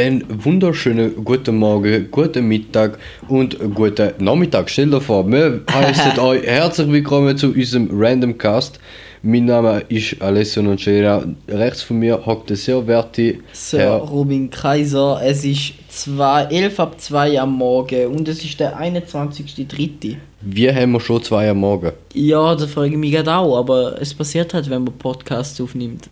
Einen wunderschönen guten Morgen, guten Mittag und guten Nachmittag. Stell dir vor, wir heißen euch herzlich willkommen zu unserem Random Cast. Mein Name ist Alessio Nocera. Rechts von mir hockt der sehr werte Sir Herr. Robin Kaiser, es ist zwei, 11 ab 2 am Morgen und es ist der 21.3. Wir haben schon zwei am Morgen. Ja, da frage ich mich gerade auch, aber es passiert halt, wenn man Podcasts aufnimmt.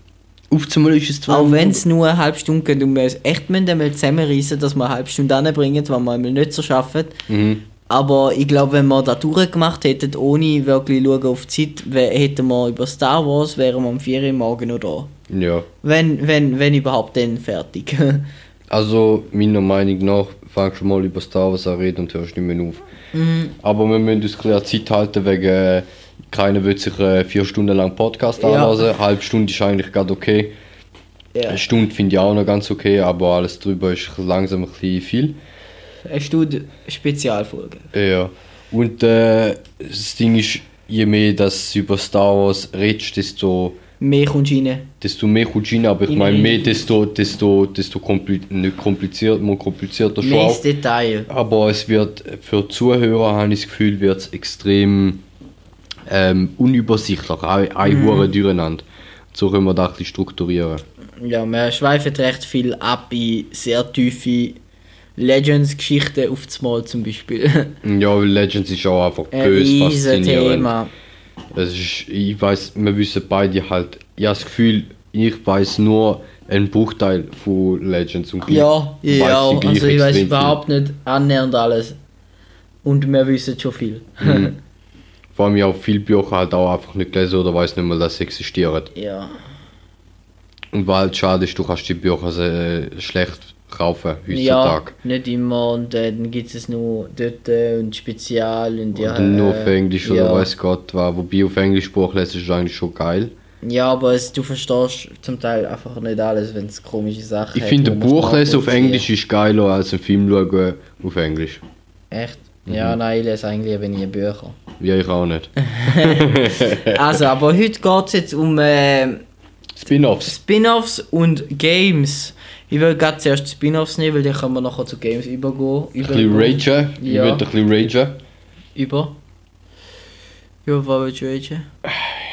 Auf einmal ist es zwei Auch wenn es nur eine halbe Stunde geht und wir es echt müssen einmal zusammenreißen, dass wir eine halbe Stunde anbringen, weil wir einmal nicht so schaffen. Mhm. Aber ich glaube, wenn wir das durchgemacht hätten, ohne wirklich schauen auf die Zeit, hätten wir über Star Wars, wären wir am 4 Uhr morgen noch da. Ja. Wenn, wenn, wenn überhaupt dann fertig. Also, meiner Meinung nach, fangst du mal über Star Wars an reden und hörst nicht mehr auf. Mhm. Aber wir müssen uns ein bisschen an die Zeit halten, wegen keiner will sich äh, vier Stunden lang Podcast Ja. anhören. Eine halbe Stunde ist eigentlich gerade okay. ja. Eine Stunde finde ich auch noch ganz okay, aber alles drüber ist langsam ein bisschen viel. Eine Stunde Spezialfolge. Ja. Und äh, das Ding ist, je mehr dass du über Star Wars redest, desto, Mehr kommst du rein. desto mehr kommst du rein. Aber ich In meine, eine mehr, desto, desto, desto kompli nicht kompliziert, mal komplizierter schon Mehr Detail. Aber es wird für Zuhörer, habe ich das Gefühl, wird es extrem ähm, unübersichtlich, ein, ein mhm. durcheinander. So können wir das ein bisschen strukturieren. Ja, wir schweifen recht viel ab in sehr tiefe Legends-Geschichten auf das Mal zum Beispiel. Ja, weil Legends ist auch einfach Ein böse faszinierend. Thema. Es ist, ich weiß, wir wissen beide halt, ich habe das Gefühl, ich weiß nur einen Bruchteil von Legends und Ja, gleich ja, weiss gleich also ich weiß überhaupt nicht annähernd alles. Und wir wissen schon viel. Mhm. Vor allem ich habe viele Bücher halt auch einfach nicht gelesen oder weiß nicht mal, dass sie existieren. ja. Und weil halt schade ist, du kannst die Bücher sehr schlecht kaufen Ja, heutzutage. nicht immer und äh, dann gibt es nur dort äh, und Spezial und ja. Oder nur äh, auf Englisch oder ja. weiß Gott was. Wobei auf Englisch Buch lesen ist eigentlich schon geil. Ja, aber es, du verstehst zum Teil einfach nicht alles, wenn es komische Sachen Ich finde, Buch lesen auf. Englisch ist geiler als ein Film schauen auf Englisch. Echt? Ja, nein, ich lese eigentlich lieber nie Bücher. Ja, ich auch nicht. Also, aber heute geht es jetzt um äh, Spin-offs. Spin-offs und Games. Ich will gerade zuerst Spin-offs nehmen, weil dann können wir nachher zu Games übergehen. Ein bisschen ragen. Ich Ja. will ein bisschen ragen. Über? Über was willst du ragen?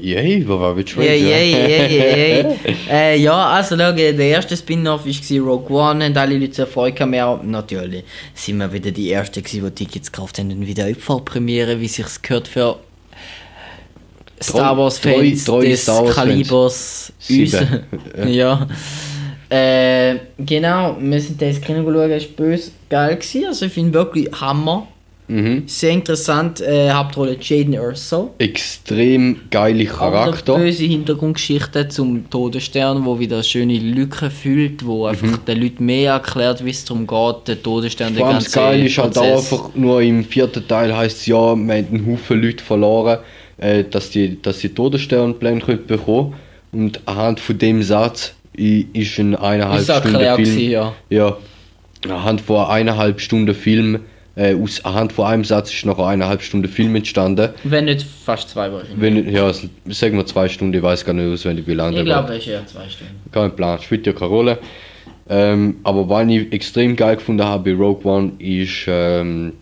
Yay, über was willst du Ja, ragen? ja, ja, ja, äh, also schau, der erste Spin-off war Rogue One, haben alle Leute. Wir auch- Natürlich sind wir wieder die Ersten die Tickets gekauft haben und wieder Abfallpremiere, wie sich's gehört für Star Wars Fans treu- treue des Star Wars. Kalibers uns. Ja. Äh, genau, wir sind da ins Kino geschaut, es war böse geil. Gewesen. Also ich finde wirklich Hammer. Mhm. Sehr interessant, äh, Hauptrolle Jaden Erso. Extrem geile Charakter. eine böse Hintergrundgeschichte zum Todesstern, wo wieder schöne Lücken füllt, wo einfach den Leuten mehr erklärt, wie es darum geht, der Todesstern, der Mhm. Vor allem das ganze ist halt auch einfach nur im vierten Teil heißt es ja, wir haben einen Haufen Leute verloren, äh, dass die, dass sie Todessternpläne können bekommen Und anhand von dem Satz ist ein eineinhalb Stunden Film. gewesen, ja. Ja. Anhand von eineinhalb Stunden Film, äh, aus anhand von einem Satz ist noch eineinhalb Stunden Film entstanden. Wenn nicht fast zwei wahrscheinlich. Wenn, ja, sagen wir zwei Stunden, ich weiß gar nicht auswendig wie lange. Ich glaube, es ist eher zwei Stunden. Kein Plan, spielt ja keine Rolle. Ähm, aber was ich extrem geil gefunden habe bei Rogue One ist ähm,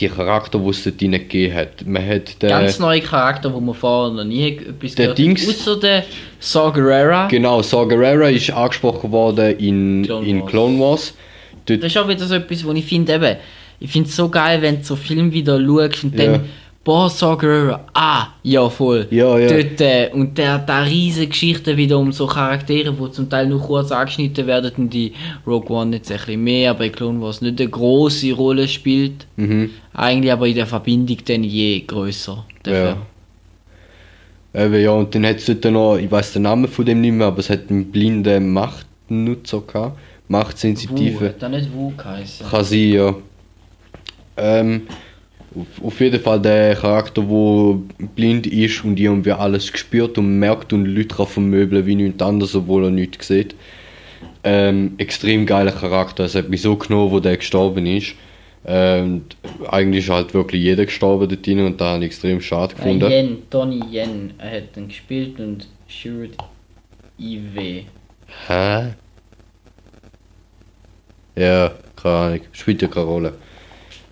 die Charakter, die es dort gegeben hat. Man hat den, Ganz neue Charakter, wo man vorher noch nie etwas der gehört Dings- hat. Außer der Saw Gerrera. Genau, Saw Gerrera ist angesprochen worden in Clone in Wars. Clone Wars. Dort, Das ist auch wieder so etwas, wo ich finde, eben, ich finde es so geil, wenn du so Film wieder schaust und Ja. dann, boah, Gerrera, ah, ja voll. Ja, ja. Dort, äh, und der hat da riesige Geschichten wieder um so Charaktere, die zum Teil nur kurz angeschnitten werden und die Rogue One jetzt ein bisschen mehr, aber in Clone Wars nicht eine große Rolle spielt. mhm. Eigentlich aber in der Verbindung dann je größer. Ja. Eben, ja, und dann hat es dort noch, ich weiß den Namen von dem nicht mehr, aber es hat einen blinden Machtnutzer gehabt. Wu, Machtsensitive. hat er nicht Wu geheißen? Kann sein, ja. Ähm, auf, jeden Fall der Charakter, der blind ist und irgendwie alles spürt und merkt und Leute kann vermöbeln wie nichts anderes, obwohl er nichts sieht. Ähm, extrem geiler Charakter. Es hat mich so genommen, wo der gestorben ist. Ähm, eigentlich ist halt wirklich jeder gestorben dort drin und da habe ich extrem schade Äh, gefunden. Yen, Donnie Yen, er hat dann gespielt und Shirt IW. Hä? Ja, keine Ahnung. Spielt ja keine Rolle.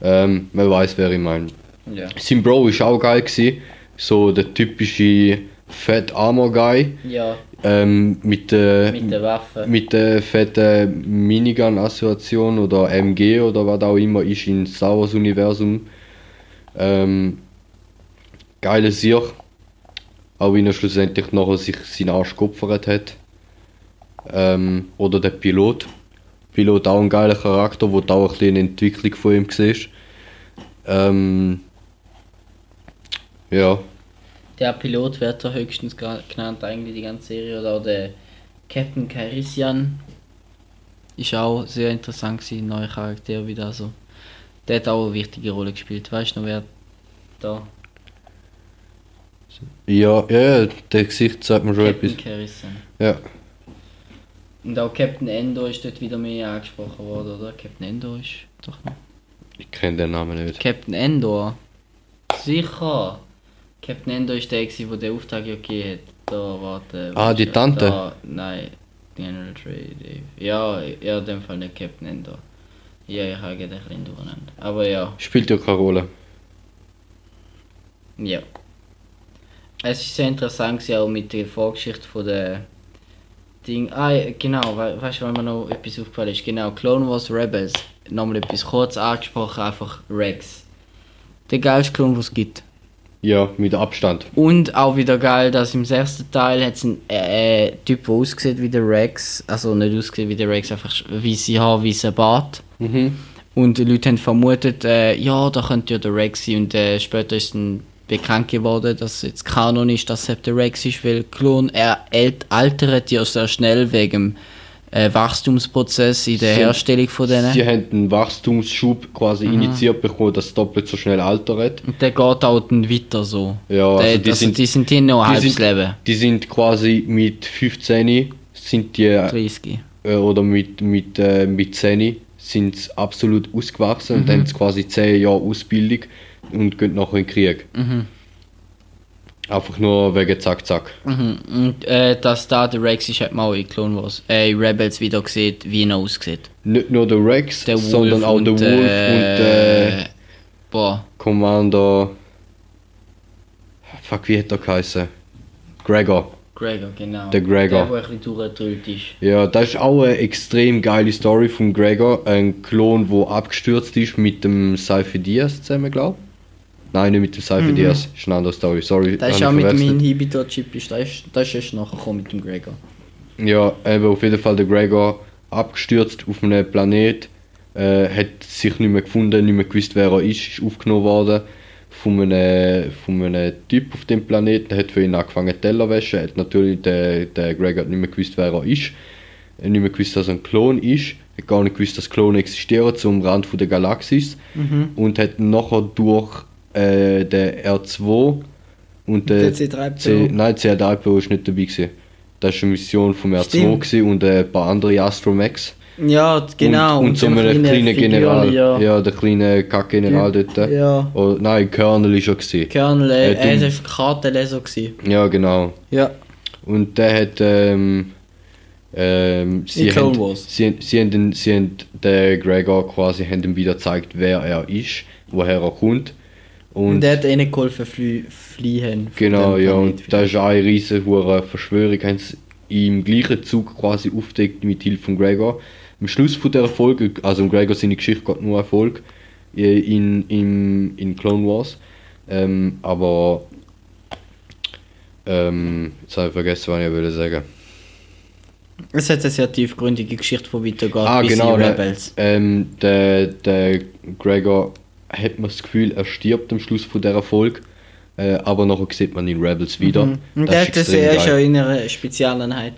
Ähm, man weiß, wer ich meine. Ja. Sein Bro ist auch geil gewesen. So der typische Fat Armor Guy. Ja, Ähm, mit der mit der Waffe. mit der fetten Minigun-Assoziation oder MG oder was auch immer ist in Star Wars Universum. Ähm, geile Sieg. Auch wenn er schlussendlich nachher sich seinen Arsch geopfert hat. Ähm, oder der Pilot. Pilot auch ein geiler Charakter, wo du auch ein bisschen eine Entwicklung von ihm siehst. Ähm, ja, Der Pilot wird da höchstens genannt, eigentlich die ganze Serie. Oder auch der Captain Carisian. Ist auch sehr interessant gewesen, neuer Charakter wieder. Also. Der hat auch eine wichtige Rolle gespielt. Weißt du noch, wer da? ja, ja, ja, der Gesicht sagt mir schon Captain etwas. Carisian. Ja. Und auch Captain Endo ist dort wieder mehr angesprochen worden, oder? Captain Endo ist doch noch. Ich kenne den Namen nicht. Captain Endor. Sicher. Captain Endor ist der, der den Auftrag ja gegeben hat. Da, warte. Ah, die Tante? Da, nein, General Trade. Ja, ja, in dem Fall nicht Captain Endor. Ja, ich habe gerade ein bisschen durcheinander. Aber ja, Spielt ja keine Rolle. ja. Es ist sehr interessant auch mit der Vorgeschichte von der Ding. Ah, ja, genau, we weißt du, wenn mir noch etwas aufgefallen ist? Genau, Clone Wars Rebels. Nochmal etwas kurz angesprochen, einfach Rex. Der geilste Klon, was es gibt. Ja, mit Abstand. Und auch wieder geil, dass im sechsten Teil hat es einen äh, äh, Typ, der aussieht wie der Rex. Also nicht aussieht wie der Rex, einfach weiße Haar, weißer Bart. Mhm. Und die Leute haben vermutet, äh, ja, da könnte ja der Rex sein. Und äh, später ist dann bekannt geworden, dass jetzt Kanon ist, dass es der Rex ist, weil Klon er alt- altert ja sehr schnell wegen äh, Wachstumsprozess in der Sie- Herstellung von denen. Sie haben einen Wachstumsschub quasi Mhm. initiiert bekommen, dass es doppelt so schnell altert. Und der geht auch dann weiter so. Ja, der, also die also sind- die sind hier noch halbes sind- Leben. Die sind quasi mit 15 sind die, 30. äh, oder mit, mit, äh, mit 10 sind sie absolut ausgewachsen Mhm. und haben quasi 10 Jahre Ausbildung und gehen nachher in den Krieg. Mhm. Einfach nur wegen Zack Zack. Mhm. Und äh, dass da der Rex ist, hat man auch in Clone Wars, äh, in Rebels wieder gesehen, wie er aussieht. Nicht nur der Rex, Der sondern auch und, der Wolf und äh, äh, boah, Commander. Fuck, wie hat er geheißen? Gregor. Gregor, genau. Der Gregor. Der, der ein bisschen durchgedrückt ist. Ja, das ist auch eine extrem geile Story von Gregor. Ein Klon, der abgestürzt ist mit dem Seife Diaz zusammen, glaube Nein, nicht mit dem Seife Diaz. ist eine andere Story. Sorry. Mhm. Das ist auch mit dem. Inhibitor-Chip, das ist, das ist erst nachher mit dem Gregor. Ja, eben auf jeden Fall der Gregor abgestürzt auf einem Planet. Äh, hat sich nicht mehr gefunden, nicht mehr gewusst, wer er ist. Ist aufgenommen worden von einem, von einem Typ auf dem Planeten. Hat für ihn angefangen Teller waschen. Hat natürlich der, der Gregor nicht mehr gewusst, wer er ist. Hat nicht mehr gewusst, dass er ein Klon ist. Hat gar nicht gewusst, dass Klone existieren zum Rand von der Galaxis. Und hat nachher durch äh, den R2 und der Der C3PO. C, nein, C3PO ist nicht dabei gewesen. Das war eine Mission vom R2 Stimmt. gewesen und äh, ein paar andere Astromex. Ja, genau. Und, und so dem einem kleinen General. Ja. Ja. der kleine Kack-General dort. Ja. Oh, nein, Colonel ist er gewesen. Colonel, Äh, äh, er war Kartenleser. gewesen. Ja, genau. Ja. Und der hat. Ähm, ähm, sie, haben, sie, sie, haben, den- sie haben den Gregor quasi haben ihm wieder gezeigt, wer er ist, woher er kommt. Und, Und der hat ihnen geholfen, flie fliehen. von Genau, ja, Planet und da ist eine riesige hure Verschwörung, haben sie im gleichen Zug quasi aufdeckt mit Hilfe von Gregor. Am Schluss von der Folge, also Gregor seine Geschichte geht nur Erfolg in, in, in Clone Wars. Ähm, aber ähm, jetzt habe ich vergessen, was ich wollte sagen. Es hat eine sehr tiefgründige Geschichte, die weitergeht Ah, bis genau, Rebels. ähm, der, der Gregor hat man das Gefühl, er stirbt am Schluss von dieser Folge. Äh, aber nachher sieht man in Rebels wieder. Mhm. Und der hat das er ist ja geil. in einer Spezialeinheit.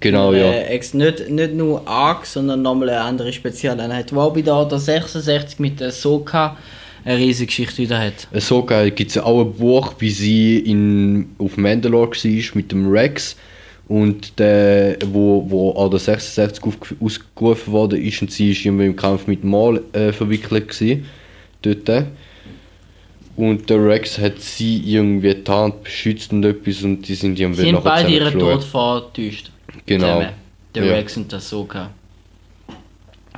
Genau, Eine, ja. äh, ex, nicht, nicht nur ARC, sondern nochmal eine andere Spezialeinheit. Wo auch bei der Order 66 mit der Soka eine riesige Geschichte wieder hat. So geil gibt es auch ein Buch, wie sie in, auf Mandalore war mit dem Rex und der, wo, wo Order 66 auf, ausgerufen worden ist und sie ist im Kampf mit Maul äh, verwickelt gewesen, dort. Und der Rex hat sie irgendwie getarnt, beschützt und etwas und die sind irgendwie Sie haben nachher beide ihren. Tod vortäuscht. Genau. Zusammen. Der Ja. Rex und der Soka.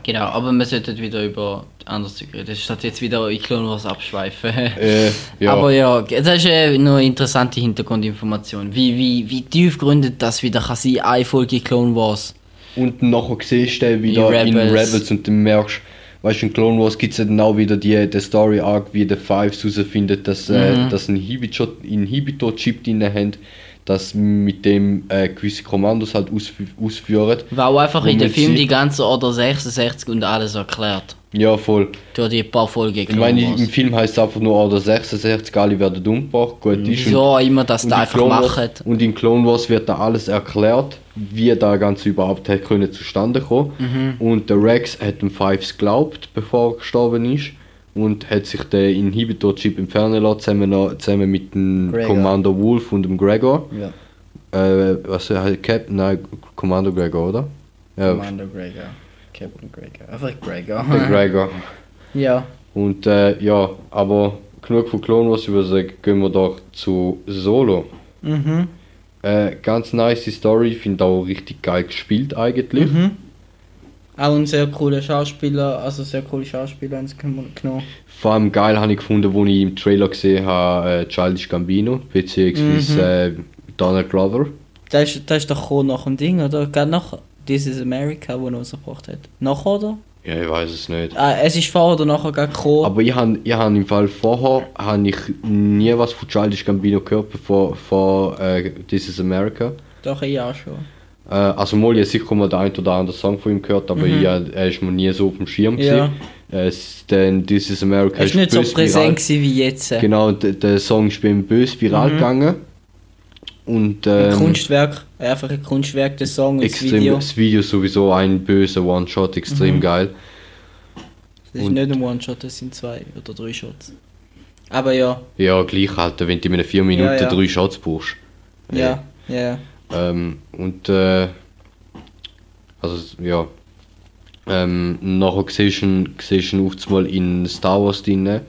Genau, aber wir sollten wieder über anderes Zeug reden. Statt jetzt wieder in Clone Wars abschweifen. Äh, ja. Aber ja, das ist äh, noch eine interessante Hintergrundinformation. Wie, wie, wie tiefgründig das wieder kann sein, eine Folge Clone Wars. Und nachher siehst du wieder In in Rebels. Rebels, und dann merkst weißt du, in Clone Wars gibt es ja auch wieder die, die Story Arc, wie der Fives herausfindet, dass, äh, Mhm. dass ein Inhibitor- Inhibitor-Chip drin haben, dass mit dem äh, gewisse Kommandos halt ausf ausführen. Weil auch einfach in dem Film die ganze Order 66 und alles erklärt. Ja, voll. Durch die paar Folgen Ich meine, im Film heißt es einfach nur Order 66, alle werden umgebracht, gut ist. Wieso auch immer das und da in einfach Clone Wars- machen. Und in Clone Wars wird da alles erklärt, wie da Ganze überhaupt hätte können zustande kommen. Mhm. Und der Rex hat dem Fives geglaubt, bevor er gestorben ist. Und hat sich den Inhibitor-Chip entfernen lassen, zusammen, zusammen mit dem Gregor. Commander Wolf und dem Gregor. Ja, Äh, was heißt Captain? Nein, Commander Gregor, oder? Ja, Commander Gregor. Captain Gregor. Einfach Gregor. der Gregor. Ja. Und äh, ja, aber genug von Clone Wars, ich würde sagen, gehen wir doch zu Solo. Mhm. Äh, ganz nice Story, finde auch richtig geil gespielt eigentlich. Mhm. Auch ein sehr cooler Schauspieler, also sehr coole Schauspieler haben sie genommen. Vor allem geil habe ich gefunden, wo ich im Trailer gesehen habe, äh, Childish Gambino, beziehungsweise äh, Donald Glover. Das ist, das ist doch nach dem Ding, oder? Gerade nach This is America, wo er rausgebracht hat. Nachher, oder? Ja, ich weiß es nicht. Ah, es ist vor oder nachher gerade gekommen. Aber ich habe ich hab im Fall vorher habe ich nie was von Childish Gambino gehört, bevor vor äh, This is America. Doch, ich auch schon. Äh, also mal, ich sicher mal den ein oder anderen Song von ihm gehört, aber ich, hab- er ist mir nie so auf dem Schirm Mhm. Ja. gewesen. Äh, es- denn This is America Er ist nicht so präsent viral- wie jetzt. Genau, der, der Song ist bei ihm bös viral Mhm. gegangen. Und Ein ähm, Kunstwerk, einfach ein Kunstwerk, der Song und das extrem, Video. das Video sowieso ein böser One-Shot, extrem Mhm. geil. Das ist und- nicht ein One-Shot, das sind zwei oder drei Shots. Aber ja, Ja, gleich halt, wenn du in einer 4 Minuten Ja, ja. drei Shots brauchst. ja, ja. Ähm, und äh, also ja. Ähm, nachher siehst du ihn, siehst du ihn oft mal in Star Wars drin,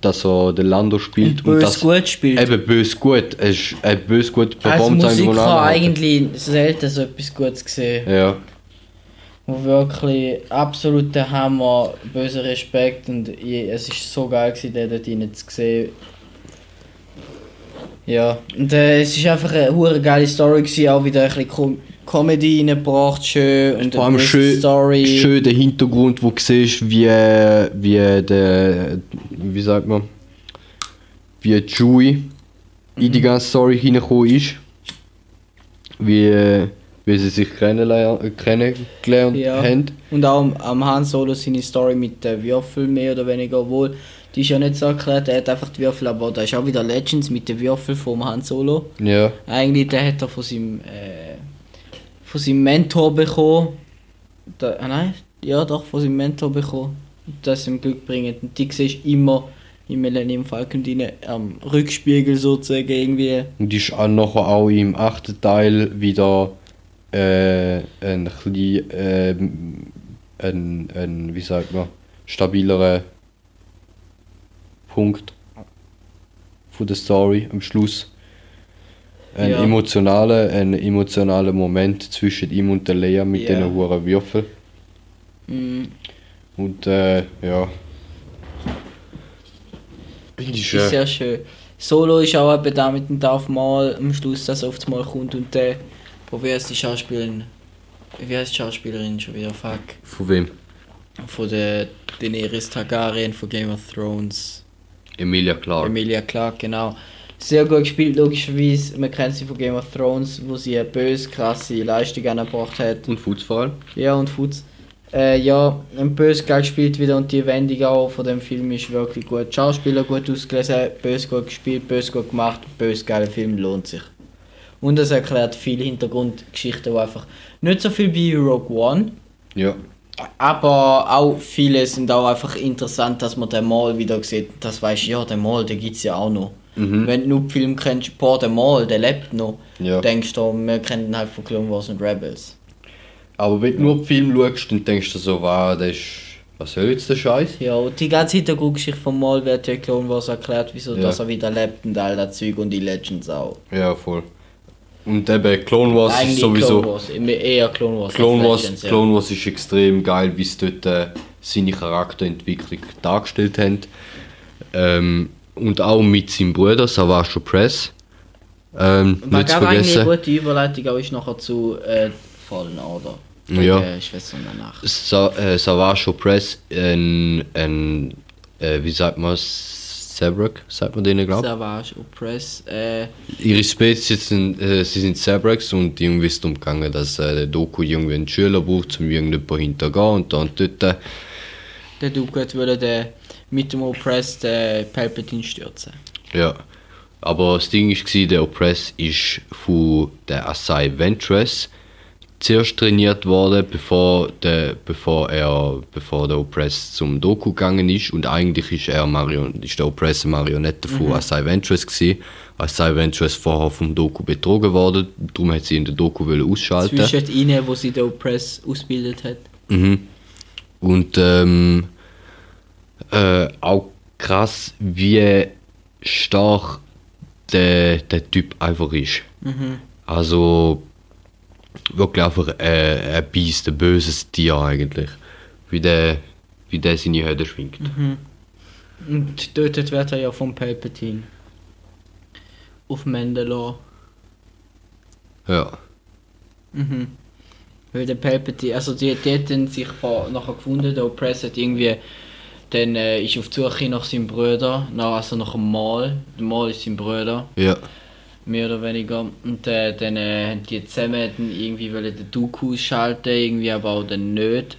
dass er den Lando spielt Und bös das gut spielt. eben bös gut. Es ist eine bös gut Als performt Musiker eigentlich selten so etwas Gutes gesehen. Ja, Wo wirklich absoluter Hammer, böser Respekt und ich, es ist so geil gewesen, den dort rein zu sehen. Ja, und äh, es ist einfach eine hure geile Story gewesen, auch wieder ein bisschen Comedy reingebracht, schön und vor allem eine schön, Story. schön der Hintergrund, wo du siehst, wie, wie der, wie sagt man, wie Chewie in Mhm. die ganze Story hineingekommen ist. Wie, wie sie sich kennengelernt Ja. haben. Und auch am, am Han Solo seine Story mit den Würfeln mehr oder weniger wohl. Die ist ja nicht so erklärt, er hat einfach die Würfel, aber da ist auch wieder Legends mit den Würfeln vom Han Solo. Ja, Eigentlich, der hat er von seinem, äh, von seinem Mentor bekommen. Da, ah nein, ja doch, von seinem Mentor bekommen. Das ihm Glück bringt. Und die siehst immer im Millennium Falcon drin, am Rückspiegel sozusagen irgendwie. und ist auch nachher auch im achten Teil wieder äh, ein bisschen, ähm, ein, ein, wie sagt man, stabilerer Punkt von der Story am Schluss. Ein Ja. emotionaler, ein emotionaler Moment zwischen ihm und der Lea mit Ja. den hohen Würfeln. Mm, Und äh, ja. Ist, ist äh, sehr schön. Solo ist auch eben da mit dem Darth Maul am Schluss, dass oft mal kommt und der, heißt die Schauspielerin? Wie heißt die Schauspielerin schon wieder? Fuck. von wem? Von der Daenerys Targaryen von Game of Thrones. Emilia Clarke. Emilia Clarke, genau. Sehr gut gespielt, logischerweise. Man kennt sie von Game of Thrones, wo sie eine böse, krasse Leistung angebracht hat. Und Fuß vor allem. Ja, und Futz. Äh, ja, ein böse geil gespielt wieder und die Wendung auch von dem Film ist wirklich gut. Schauspieler gut ausgelesen, böse gut gespielt, böse gut gemacht, böse geiler Film lohnt sich. Und es erklärt viele Hintergrundgeschichten, die einfach nicht so viel wie Rogue One, Ja. aber auch viele sind auch einfach interessant, dass man den Mal wieder sieht. Das weißt ja, den Mal, den gibt es ja auch noch. Mhm. Wenn du nur Film kennst, boah, der Mal, der lebt noch, Ja. denkst du, wir kennen ihn halt von Clone Wars und Rebels. Aber wenn du nur den Film schaust, dann denkst du so, wow, das ist. Was soll jetzt der Scheiß? Ja, und die ganze Hintergrundgeschichte vom Mal wird ja Clone Wars erklärt, wieso Ja. dass er wieder lebt und all das Zeug und die Legends auch. Ja, voll. Und eben Clone Wars ist Eigentlich sowieso... Clone Wars, eher Clone Wars. Clone Wars, Legends, ja. Clone Wars ist extrem geil, wie sie dort äh, seine Charakterentwicklung dargestellt haben. Ähm, und auch mit seinem Bruder Savage Press. Ähm, War nicht eigentlich eine vergessen. gute Überleitung, auch ist nachher zu äh, Fallen Order. Ja. Äh, Schwestern danach. Sa äh, Savage Press, ein, ein äh, wie sagt man Sabrak, sagt man denen, glaube Savage, Oppress, äh, Ihre Spezies sind, äh, sie sind Sabraks und irgendwie ist darum gegangen, dass äh, der Doku irgendwie einen Schüler braucht, um irgendjemanden hintergehen und dann dort äh, der Duke hat wollte den mit dem Oppress den Palpatine stürzen. Ja, aber das Ding war, der Oppress ist von der Asai Ventress zuerst trainiert worden, bevor der, bevor er, bevor der Oppress zum Doku gegangen ist und eigentlich ist er Marion, ist der Oppress eine Marionette von Asai Ventress gewesen. Asai Ventress vorher vom Doku betrogen worden, darum hat sie in der Doku ausschalten. Zwischen ihnen, wo sie den Oppress ausgebildet hat. Mhm. Und ähm, äh, auch krass, wie stark der, der Typ einfach ist. Also wirklich einfach äh, ein Biest, ein böses Tier eigentlich. Wie der, wie der seine Hütte schwingt. Und getötet wird er ja vom Palpatine. Auf Mandalore. Ja. Mhm. Weil der Palpatine, also die, die hätten sich nachher gefunden, der Oppress hat irgendwie, dann äh, ist auf die Suche nach seinem Bruder, nach, also nach dem Mal. Der Mal ist sein Bruder, Ja. mehr oder weniger. Und äh, dann äh, haben die zusammen dann irgendwie wollen den Dooku ausschalten, irgendwie aber auch dann nicht.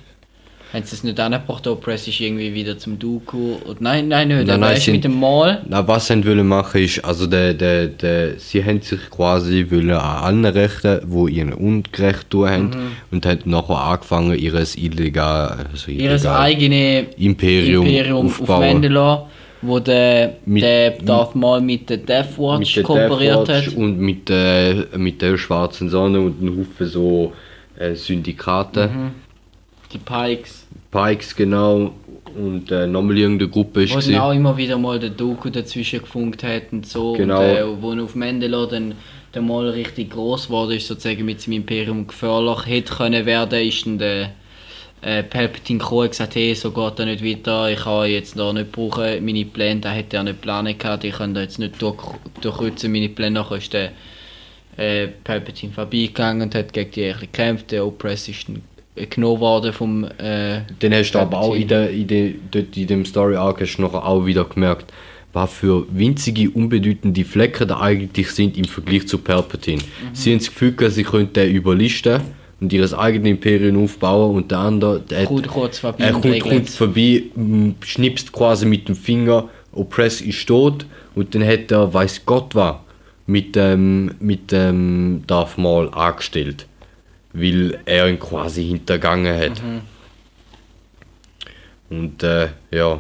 Haben sie es nicht angebracht, der Oppress ist irgendwie wieder zum Dooku. Und nein, nein. Nein, aber nein, mit dem Mal. Na, was sie wollen machen ist, also der, der, der, sie haben sich quasi wollen an allen Rechten, wo ihnen ungerecht tun haben, Mhm. und haben nachher angefangen, ihres illegal, also Ihres illegal eigene Imperium, Imperium auf aufbauen. Mandalore, wo der, Mit- der Darth Maul mit der Death Watch mit der kooperiert Death Watch hat. und mit der, mit der schwarzen Sonne und einem Haufen so äh, Syndikate. Mhm. Die Pikes. Pikes genau und äh, nochmal irgendeine Gruppe ist Wo dann auch immer wieder mal der Doku dazwischen gefunkt hat und so. Genau. Und, äh, wo er auf Mandalore dann der Mal richtig groß wurde, ist sozusagen mit seinem Imperium gefährlich hätte können werden, ist dann der äh, Palpatine gekommen und gesagt, hey, so geht er nicht weiter, ich kann jetzt da nicht brauchen, meine Pläne, da hätte er nicht planen gehabt, ich kann da jetzt nicht durch, durchkreuzen, meine Pläne, nachher ist der äh, Palpatine vorbeigegangen und hat gegen die gekämpft, der Oppress ist dann genommen worden vom äh, Dann hast du aber auch in, der, in, der, dort in dem Story Arc hast du nachher auch wieder gemerkt, was für winzige, unbedeutende Flecken da eigentlich sind im Vergleich zu Palpatine. Mhm. Sie haben das Gefühl, sie könnten den überlisten und ihr eigenes Imperium aufbauen und der andere, der, Kommt kurz vorbei er kommt, kommt vorbei, m, schnipst quasi mit dem Finger, Oppress ist tot und dann hat er, weiß Gott was, mit dem, mit dem Darth Maul angestellt. Weil er ihn quasi hintergangen hat. Und äh, ja.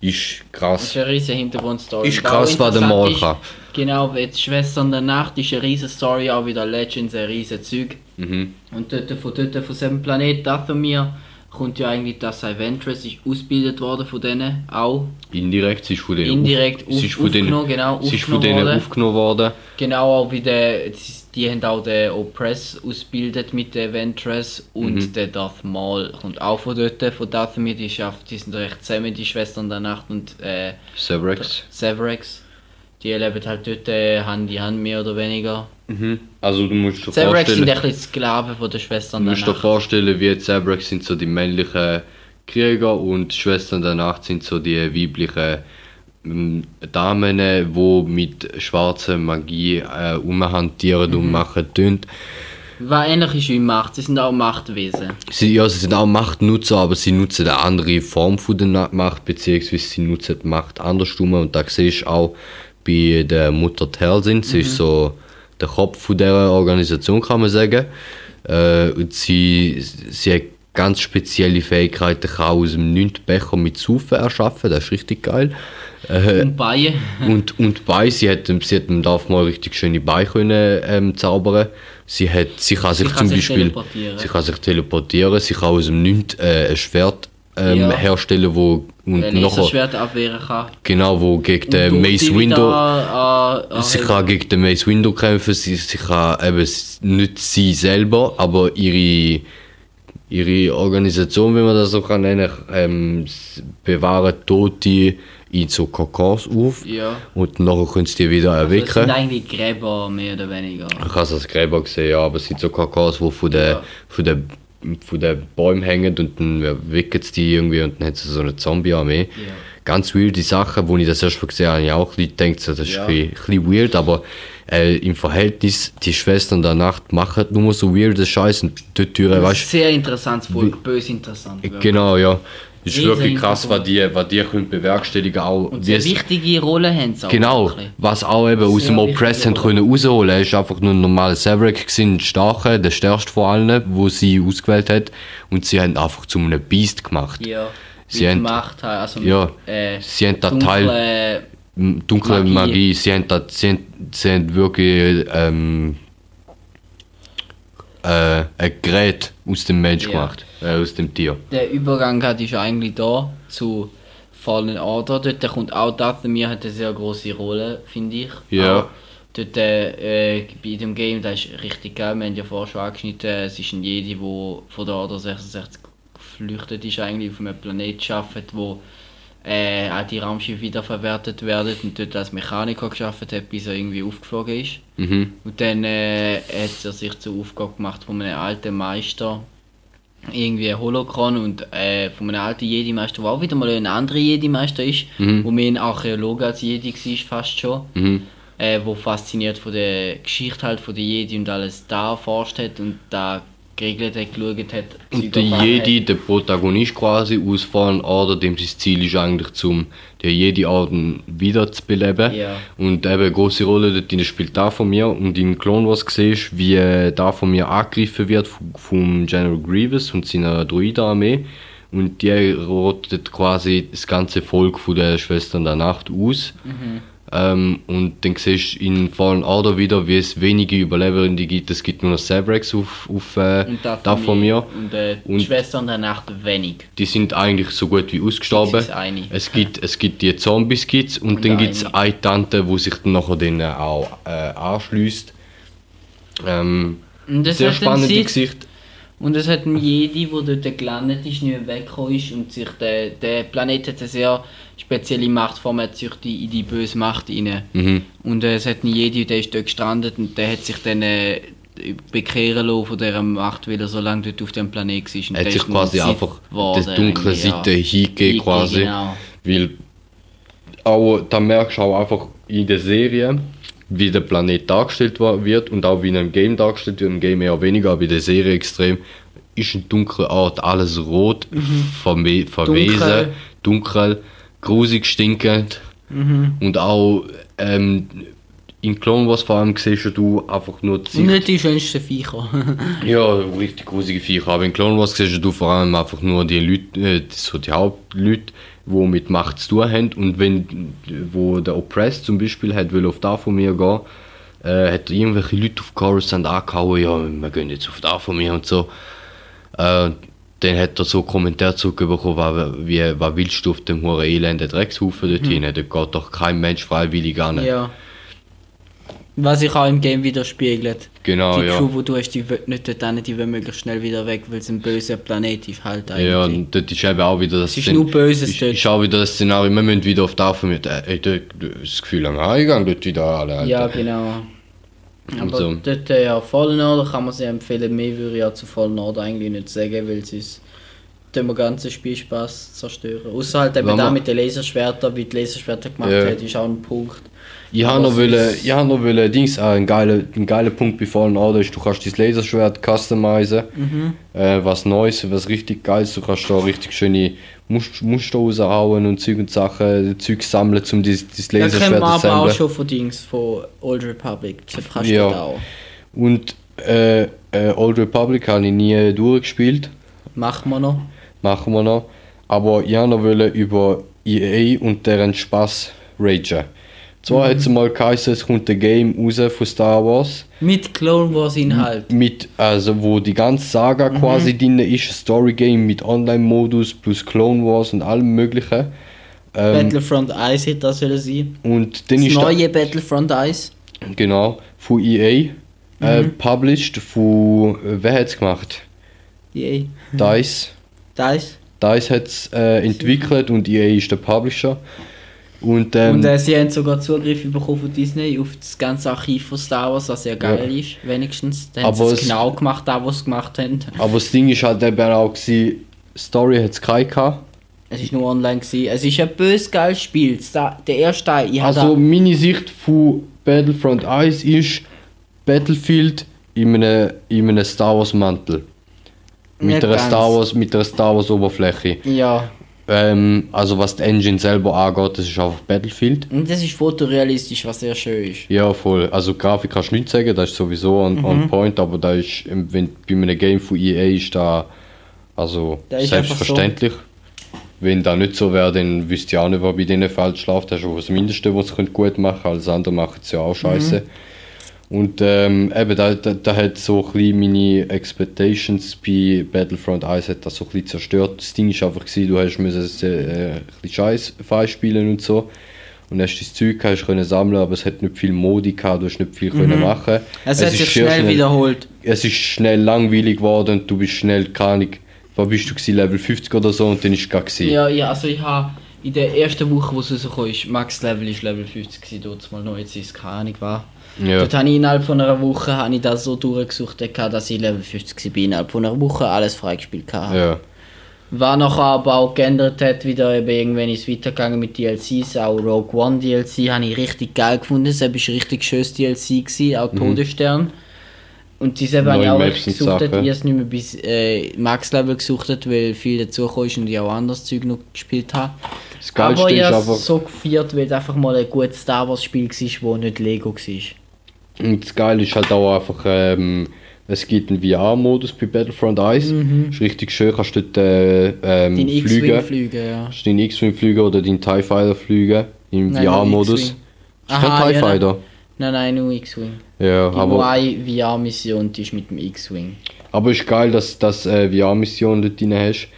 Ist Das krass. ist eine riesige Hintergrundstory. Ist krass, was der kann. Genau, jetzt Schwestern der Nacht ist eine riesige Story, auch wieder Legends, ein riesige Zeug. Mhm. Und dort, von dort, von diesem Planet Dathomir, kommt ja eigentlich das Ventress, ist ausgebildet worden von denen, auch. Indirekt, sie ist von denen, Indirekt auf, ist von denen, aufgenommen, genau, sie ist von denen worden. aufgenommen worden. Genau, auch wie der, die, die haben auch den Oppress ausgebildet mit der Ventress und Mhm. der Darth Maul kommt auch von dort, von Dathomir, die, schafft, die sind recht zusammen, die Schwestern der Nacht und äh, Sevrex. Sevrex. Die leben halt dort äh, Hand in Hand mehr oder weniger. Mhm. Also du musst dir Sevrex sind vorstellen, ein bisschen Sklaven von den Schwestern du der musst dir Nacht. vorstellen, wie Sevrex sind so die männlichen Krieger und die Schwestern der Nacht sind so die weiblichen Damen, die mit schwarzer Magie äh, umhantieren Mhm. und machen tun. Was ähnlich ist wie Macht, sie sind auch Machtwesen. Sie, ja, sie sind auch Machtnutzer, aber sie nutzen eine andere Form von der Macht, beziehungsweise sie nutzen die Macht andersrum. Und da siehst du auch bei der Mutter Tersin, sie ist so der Kopf von dieser Organisation, kann man sagen. Äh, und sie, sie hat ganz spezielle Fähigkeiten, kann aus dem 9. Becher mit Saufen erschaffen, das ist richtig geil. Äh, Und Beine. und, und bei, sie hat, sie hat dem Darth Maul richtig schöne Beine können, ähm, zaubern. Sie, hat, sie kann sich kann zum sich Beispiel teleportieren. sie kann sich teleportieren, sie kann aus dem Nichts äh, ein Schwert ähm, Ja. herstellen, wo Und nachher, Laserschwert abwehren kann. genau, wo gegen den Mace wieder an- an- sie an- kann gegen den Mace Windu kämpfen, sie, sie kann eben nicht sie selber, aber ihre, ihre Organisation, wenn man das so kann nennen, ähm, bewahren Tote in so Kokons auf Ja. und nachher können sie die wieder Also, Das sind erwecken. eigentlich Gräber, mehr oder weniger. Ich habe es als Gräber gesehen, ja, aber es sind so Kakao, die von den, Ja. von den, von den Bäumen hängen und dann wicken sie die irgendwie und dann hat sie so eine Zombie-Armee. Ja. Ganz wilde Sachen, wo ich das erst mal gesehen habe, habe ich auch gedacht, das ist Ja. ein, bisschen, ein bisschen weird, aber äh, im Verhältnis, die Schwestern der Nacht machen nur so weirde Scheiß und dort Türe, weißt Sehr interessantes Volk, böse interessant. du, wirklich. genau, ja. Ist Riesen wirklich krass, was die, was die können bewerkstelligen auch. Und sehr es- wichtige Rolle haben sie auch. Genau, wirklich. was auch eben aus dem Oppress haben können rausholen. Er ist einfach nur ein normaler Severick gewesen, ein starker, der stärkste von allen, wo sie ausgewählt hat. Und sie haben einfach zu einem Beast gemacht. Ja. Sie haben- Macht, also Ja, äh, sie haben da Teil- Dunkle Magie. Magie, sie, haben da, sie, haben, sie haben wirklich ähm, äh, ein Gerät aus dem Mensch Ja. gemacht, äh, aus dem Tier. Der Übergang hat ist eigentlich da zu Fallen Order. Dort kommt auch Dathomir hat eine sehr große Rolle, finde ich. Ja. Auch Dort äh, bei dem Game, das ist richtig geil. Wir haben ja vorher schon angeschnitten, es ist ein Jedi, der von der Order 66 geflüchtet ist, eigentlich auf einem Planet arbeitet, wo äh, auch die Raumschiffe wiederverwertet werden und dort als Mechaniker geschafft hat, bis er irgendwie aufgeflogen ist. Mhm. Und dann äh, hat er sich zur Aufgabe gemacht von einem alten Meister, irgendwie ein Holocron und äh, von einem alten Jedi-Meister, der auch wieder mal ein anderer Jedi-Meister ist, Mhm. wo mehr ein Archäologe als Jedi war, fast schon. Mhm. Äh, wo fasziniert von der Geschichte halt von der Jedi und alles da erforscht hat und da geregelt hat, geschaut hat. Und der Jedi, der Protagonist quasi aus Fallen Order, dem sein Ziel ist eigentlich zum der Jedi-Orden wiederzubeleben. Ja. Und eben eine große Rolle dort drin spielt da von mir. Und im Clone Wars siehst wie äh, da von mir angegriffen wird vom, vom General Grievous und seiner Druidenarmee. Und die rottet quasi das ganze Volk von der Schwestern der Nacht aus. Mhm. Ähm, und dann siehst du in Fallen Order wieder, wie es wenige Überlebende gibt. Es gibt nur noch Sabrex auf, auf äh, da da von mir. Und äh, die Und- Schwestern der Nacht wenig. Die sind eigentlich so gut wie ausgestorben. Es gibt, es gibt die Zombies und, Und dann gibt es eine Tante, die sich dann nachher denen auch äh, anschließt. Ähm, das sehr spannende Gesicht. Und es hat ein Jedi, der dort gelandet ist, nicht mehr weggekommen ist und sich der, der Planet hat eine sehr spezielle Machtform, hat sich die, in die böse Macht rein. Mhm. Und äh, es hat einen Jedi, der ist dort gestrandet und der hat sich dann äh, bekehren lassen von dieser Macht, weil er so lange dort auf dem Planet war. Er hat sich quasi einfach geworden der dunklen irgendwie, ja. Seite hingegeben Hingegeben, quasi. genau. Weil auch, da merkst du auch einfach in der Serie, wie der Planet dargestellt wird und auch wie er im Game dargestellt wird. Im Game eher weniger, aber in der Serie extrem. Ist ein dunkler Ort, alles rot, verme verwesen, Dunkel. dunkel, grusig, stinkend. Und auch ähm, in Clone Wars vor allem siehst du einfach nur die Sicht nicht die schönsten Viecher. ja, richtig grusige Viecher. Aber in Clone Wars siehst du vor allem einfach nur die Leute, äh, so die Hauptleute, die mit Macht zu tun haben. Und wenn, wo der Oppressed zum Beispiel hat, will auf da von mir gehen, äh, hat irgendwelche Leute auf Coruscant angehauen, ja, wir gehen jetzt auf da von mir und so. Äh, dann hat er so Kommentare zurückbekommen, was, wie, was willst du auf dem hohen elenden Dreckshaufen dort hin? Dort geht doch kein Mensch freiwillig an. ja. Was sich auch im Game widerspiegelt. Genau, die ja. Crew, die du hast, die will nicht dort hin, die will möglichst schnell wieder weg, weil es ein böser Planet ist halt eigentlich. Ja, und dort ist eben auch wieder das Es ist nur Böses ist, dort. ist auch wieder das Szenario, wir müssen wieder auf die Tafel mit, äh, ey, dort, das Gefühl haben, ich gehe dort wieder alle, Alter. Ja, genau. Aber so. dort äh, ja, Fallen Order kann man sie empfehlen. Mehr würde ich ja zu Fallen Order eigentlich nicht sagen, weil sie es den ganzen Spielspaß zerstören. Außer halt eben da mit den Laserschwertern, wie die Laserschwerter gemacht Ja. hat, ist auch ein Punkt. Ich habe noch, wollen, ich hab noch wollen, Dings, äh, ein geiler, ein geiler Punkt bei Fallen Order ist, du kannst dein Laserschwert customizen, Mhm. äh, was Neues, was richtig Geiles, du kannst da richtig schöne Mus- Muster raushauen und Zeug und Sachen, Zeug sammeln, um dein, dein Das kennen Laserschwert wir zu aber auch schon von Dings, von Old Republic. Das kannst Ja. auch. Und äh, äh, Old Republic habe ich nie durchgespielt. Machen wir noch. machen wir noch. Aber ich wollte noch über EA und deren Spaß ragen. Zwar hat es mal geheißen, es kommt ein Game raus von Star Wars. Mit Clone Wars Inhalt. Mit, also wo die ganze Saga Mhm. quasi drin ist, ein Story-Game mit Online-Modus plus Clone Wars und allem möglichen. Ähm, Battlefront 1 hätte das sollen sein. und dann Das ist da, neue Battlefront 1. genau, von EA, äh, Mhm. published von, äh, wer hat es gemacht? Yay. DICE. Das. DICE hat es äh, entwickelt und EA ist der Publisher. Und, ähm, Und äh, sie haben sogar Zugriff bekommen von Disney auf das ganze Archiv von Star Wars, was sehr geil ist, wenigstens. Da haben Aber sie es genau gemacht, da was sie gemacht haben. aber das Ding ist halt eben auch, gewesen, Story hat es keine gehabt. Es ist nur online gewesen. Es ist ein bös geiles Spiel. Der erste Teil, ich Also meine Sicht von Battlefront 1 ist Battlefield in einem, in einem Star Wars Mantel. Mit einer, ganz. Star Wars, mit einer Star Wars Oberfläche. ja. Ähm, also was die Engine selber angeht, das ist einfach Battlefield. Und das ist fotorealistisch, was sehr schön ist. Ja, voll. Also Grafik kannst du nicht sagen, das ist sowieso on, Mhm. on point, aber da ist, wenn bei einem Game von EA ist da also Da ist selbstverständlich. Wenn da nicht so wäre, dann wüsste ich auch nicht, was bei denen falsch läuft. Das ist auch das Mindeste, was sie gut machen können. Alles andere machen sie ja auch scheiße. Und ähm, eben, da, da, da hat so ein bisschen meine Expectations bei Battlefront 1 hat das so ein bisschen zerstört. Das Ding ist einfach, gewesen, du hast müssen, äh, ein bisschen Scheiß spielen und so. Und hast das Zeug hast können sammeln, aber es hat nicht viel Modi gehabt, du hast nicht viel können machen. Es, hat ist sich sehr schnell, wiederholt. es ist schnell langweilig geworden und du bist schnell, keine Ahnung, was bist du gewesen, Level 50 oder so und dann ist es gar gewesen. Ja, ja, also ich habe in der ersten Woche, wo es rausgekommen ist, Max Level ist Level 50 gewesen, dort mal noch, jetzt ist es keine Ahnung was. Ja. Dort habe ich innerhalb von einer Woche habe ich das so durchgesucht, dass ich Level 50 war. Innerhalb von einer Woche alles freigespielt hatte. ja. Was nachher aber auch geändert hat, wieder eben irgendwann ist es weitergegangen mit DLCs, auch Rogue One DLC habe ich richtig geil gefunden, es war ein richtig schönes DLC, gewesen, auch Todesstern. Und diese habe ich Mhm. Auch echt und gesucht, ich es nicht mehr bis äh, Max-Level gesucht, weil viel dazugekommen ist und ich auch anderes Zeug noch gespielt habe. Das Geilste aber ich habe einfach, so gefeiert, weil es einfach mal ein gutes Star Wars Spiel war, das nicht Lego war. Und das Geile ist halt auch einfach, ähm, es gibt einen VR-Modus bei Battlefront 1. Ist richtig schön, kannst du dort äh, ähm, Den X-Wing fliegen. fliegen, ja. Kannst den X-Wing fliegen oder den TIE Fighter fliegen im VR-Modus. Ist kein TIE ja, nein. Fighter? Nein, nein, nur X-Wing. Ja, Die aber, eine VR-Mission ist mit dem X-Wing. aber ist geil, dass du das äh, VR-Mission dort drin hast.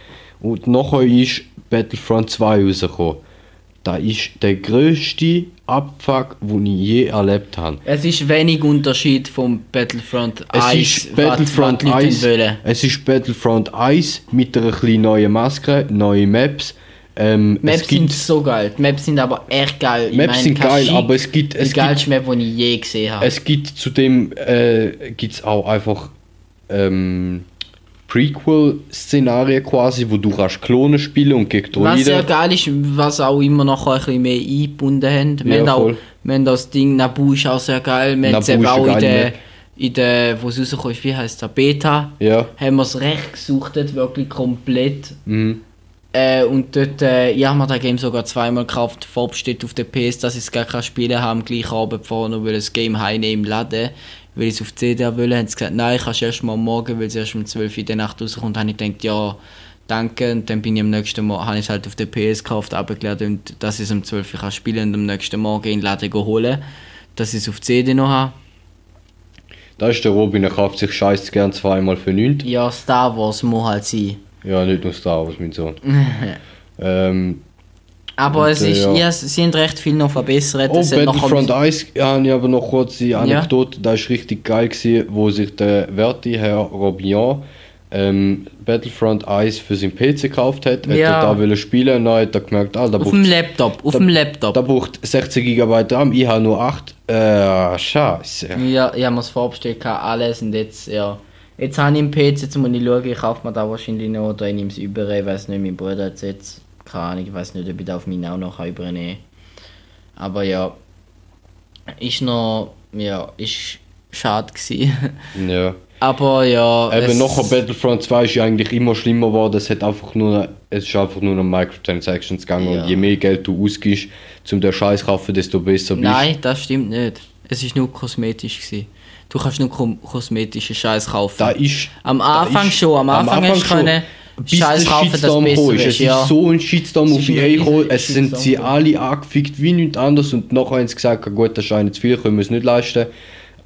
Und nachher ist Battlefront 2 rausgekommen. Da ist der grösste Abfuck, den ich je erlebt habe. Es ist wenig Unterschied vom Battlefront Es 1, ist Battlefront was, was die Leute 1. wollen. Es ist Battlefront 1 mit einer kleinen neuen Maske, neuen Maps. Ähm, Maps es sind so geil. Die Maps sind aber echt geil. Maps meine, sind geil, Kashyyyk, aber es gibt, die es gibt, geilste Map, die ich je gesehen habe. es gibt zudem äh, gibt's auch einfach ähm, Prequel-Szenarien quasi, wo du kannst Klone spielen und gegen was sehr Droiden. geil ist, was auch immer noch ein bisschen mehr eingebunden haben. Wir, Ja, haben, auch, wir haben das Ding, Nabu ist auch sehr geil. Wir haben es eben auch in der, Map. in der, wo es rausgekommen ist, wie heisst der, Beta, Ja. haben wir es recht gesuchtet, wirklich komplett. Mhm. Äh, und dort, äh, ich habe mir das Game sogar zweimal gekauft. Vorb steht auf der PS, dass ich es gar kein Spielen habe am gleichen Abend nur weil das Game heimnehmen laden. Weil ich es auf CD will, haben sie gesagt, nein, kannst erst mal morgen, weil es erst um 12 Uhr in der Nacht rauskommt. habe ich gedacht, ja, danke. Und dann bin ich am nächsten Morgen, habe ich es halt auf der PS gekauft, abgeladen und dass ich es um 12 Uhr kann spielen und am nächsten Morgen in den Laden holen. Dass ich es auf CD noch habe. Da ist der Robin, er kauft sich scheiß gern zweimal für nichts. Ja, Star Wars muss halt sein. Ja, nicht nur Star Wars, mein Sohn. ähm, Aber Und, es äh, ist, ja. ja. sie haben recht viel noch verbessert. Oh, Es Battlefront ein 1 habe ich aber noch kurz die Anekdote, das war richtig geil, gewesen, wo sich der werte Herr Robillon ähm, Battlefront 1 für seinen PC gekauft hat. Ja. Er da wollte spielen und dann hat er gemerkt, ah, da Auf dem Laptop, auf da- dem Laptop. da braucht 16 GB RAM, ich habe nur 8. Äh, scheiße. Ja, ich habe mir das vorbestellt, alles und jetzt, ja. Jetzt habe ich im PC, jetzt muss ich schauen, ich kaufe mir da wahrscheinlich noch oder ich nehme es über, ich weiß nicht, mein Bruder hat es jetzt, keine Ahnung, ich weiß nicht, ob ich da auf meinen auch noch übernehmen kann. Aber ja, ist noch, ja, ist schade gewesen. Ja. Aber ja, Eben es- nachher Battlefront 2 ist ja eigentlich immer schlimmer geworden. Es hat einfach nur, es ist einfach nur noch Microtransactions gegangen Ja. und je mehr Geld du ausgibst, zum den Scheiß kaufen, desto besser bist. Nein, das stimmt nicht. Es ist nur kosmetisch gewesen. Du kannst nur kosmetischen Scheiß kaufen. Da ist Am Anfang ist- schon, am Anfang, hast du schon. können, bis Scheiß der Shitstorm besser ist. Es ist, ja. ist so ein Shitstorm auf riesen gekommen, es sind sie alle angefickt wie nichts anderes und nachher haben sie gesagt, gut, das eigentlich zu viel, können wir es nicht leisten.